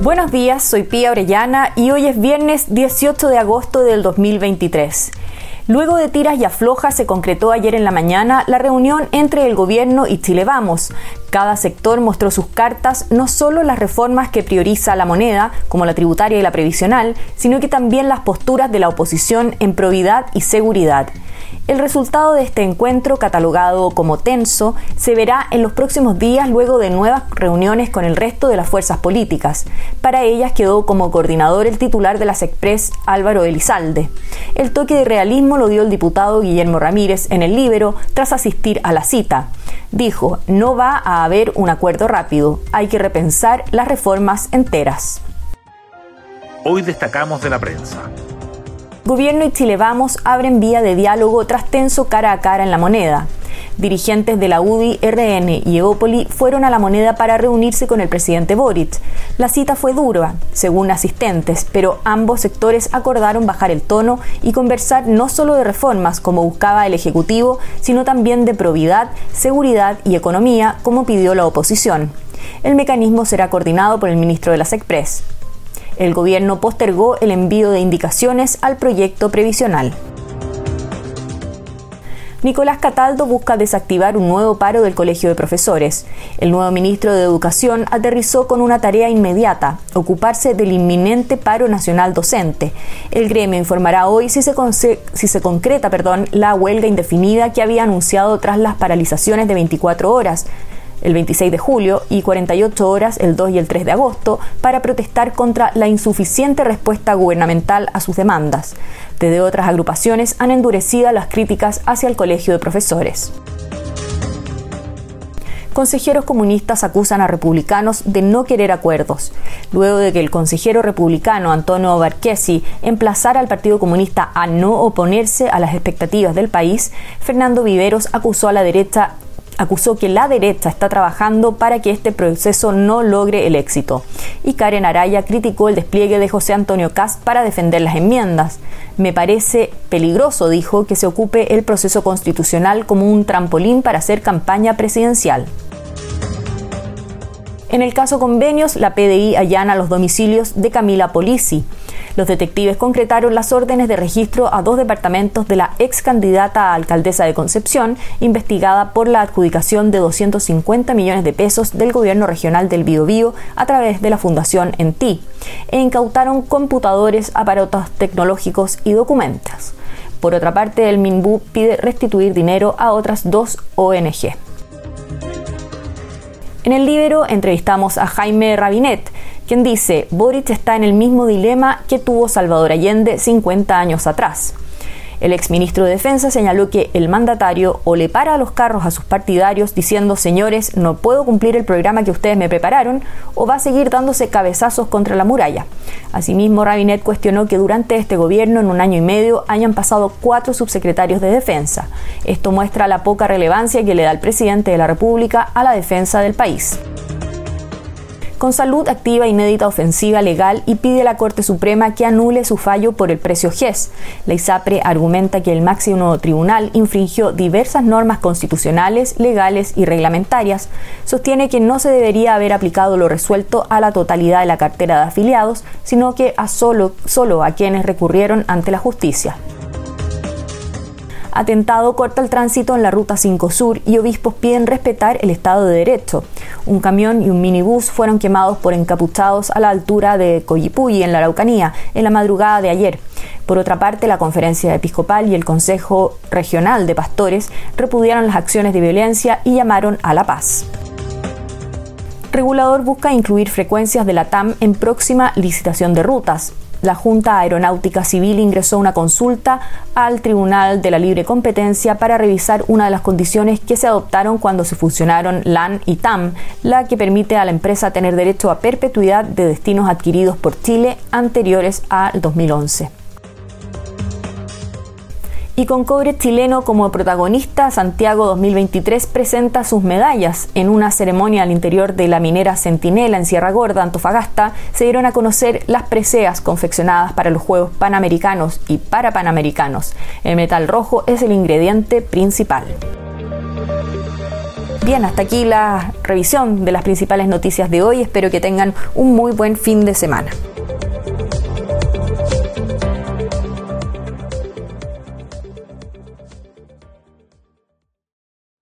Buenos días, soy Pía Orellana y hoy es viernes 18 de agosto del 2023. Luego de tiras y aflojas se concretó ayer en la mañana la reunión entre el gobierno y Chile Vamos. Cada sector mostró sus cartas, no solo las reformas que prioriza la moneda, como la tributaria y la previsional, sino que también las posturas de la oposición en probidad y seguridad. El resultado de este encuentro, catalogado como tenso, se verá en los próximos días luego de nuevas reuniones con el resto de las fuerzas políticas. Para ellas quedó como coordinador el titular de las Express, Álvaro Elizalde. El toque de realismo lo dio el diputado Guillermo Ramírez en el Libero tras asistir a la cita. Dijo, no va a haber un acuerdo rápido, hay que repensar las reformas enteras. Hoy destacamos de la prensa. Gobierno y Chile Vamos abren vía de diálogo tras tenso cara a cara en la moneda. Dirigentes de la UDI, RN y Eópoli fueron a la moneda para reunirse con el presidente Boric. La cita fue dura, según asistentes, pero ambos sectores acordaron bajar el tono y conversar no solo de reformas, como buscaba el Ejecutivo, sino también de probidad, seguridad y economía, como pidió la oposición. El mecanismo será coordinado por el ministro de las Express. El gobierno postergó el envío de indicaciones al proyecto previsional. Nicolás Cataldo busca desactivar un nuevo paro del Colegio de Profesores. El nuevo ministro de Educación aterrizó con una tarea inmediata, ocuparse del inminente paro nacional docente. El gremio informará hoy si se, concreta la huelga indefinida que había anunciado tras las paralizaciones de 24 horas el 26 de julio y 48 horas el 2 y el 3 de agosto para protestar contra la insuficiente respuesta gubernamental a sus demandas. Desde otras agrupaciones han endurecido las críticas hacia el Colegio de Profesores consejeros comunistas acusan a republicanos de no querer acuerdos. Luego de que el consejero republicano Antonio Barquesi emplazara al Partido Comunista a no oponerse a las expectativas del país, Fernando Viveros acusó a la derecha acusó que la derecha está trabajando para que este proceso no logre el éxito. Y Karen Araya criticó el despliegue de José Antonio Cast para defender las enmiendas. Me parece peligroso, dijo, que se ocupe el proceso constitucional como un trampolín para hacer campaña presidencial. En el caso convenios, la PDI allana los domicilios de Camila Polisi. Los detectives concretaron las órdenes de registro a dos departamentos de la ex candidata a alcaldesa de Concepción, investigada por la adjudicación de 250 millones de pesos del gobierno regional del Biobío a través de la Fundación ENTI, e incautaron computadores, aparatos tecnológicos y documentos. Por otra parte, el MINBU pide restituir dinero a otras dos ONG. En el libro entrevistamos a Jaime Rabinet, quien dice, Boric está en el mismo dilema que tuvo Salvador Allende 50 años atrás. El exministro de Defensa señaló que el mandatario o le para los carros a sus partidarios diciendo, señores, no puedo cumplir el programa que ustedes me prepararon, o va a seguir dándose cabezazos contra la muralla. Asimismo, Rabinet cuestionó que durante este gobierno, en un año y medio, hayan pasado cuatro subsecretarios de Defensa. Esto muestra la poca relevancia que le da el presidente de la República a la defensa del país con salud activa inédita ofensiva legal y pide a la Corte Suprema que anule su fallo por el precio GES. La ISAPRE argumenta que el máximo tribunal infringió diversas normas constitucionales, legales y reglamentarias. Sostiene que no se debería haber aplicado lo resuelto a la totalidad de la cartera de afiliados, sino que a solo, solo a quienes recurrieron ante la justicia. Atentado corta el tránsito en la Ruta 5 Sur y obispos piden respetar el Estado de Derecho. Un camión y un minibús fueron quemados por encapuchados a la altura de Coyipulli, en la Araucanía, en la madrugada de ayer. Por otra parte, la Conferencia Episcopal y el Consejo Regional de Pastores repudiaron las acciones de violencia y llamaron a la paz regulador busca incluir frecuencias de la TAM en próxima licitación de rutas la Junta Aeronáutica Civil ingresó una consulta al Tribunal de la Libre Competencia para revisar una de las condiciones que se adoptaron cuando se fusionaron LAN y TAM, la que permite a la empresa tener derecho a perpetuidad de destinos adquiridos por Chile anteriores al 2011. Y con cobre chileno como protagonista, Santiago 2023 presenta sus medallas. En una ceremonia al interior de la minera Centinela en Sierra Gorda, Antofagasta, se dieron a conocer las preseas confeccionadas para los Juegos Panamericanos y para Panamericanos. El metal rojo es el ingrediente principal. Bien, hasta aquí la revisión de las principales noticias de hoy. Espero que tengan un muy buen fin de semana.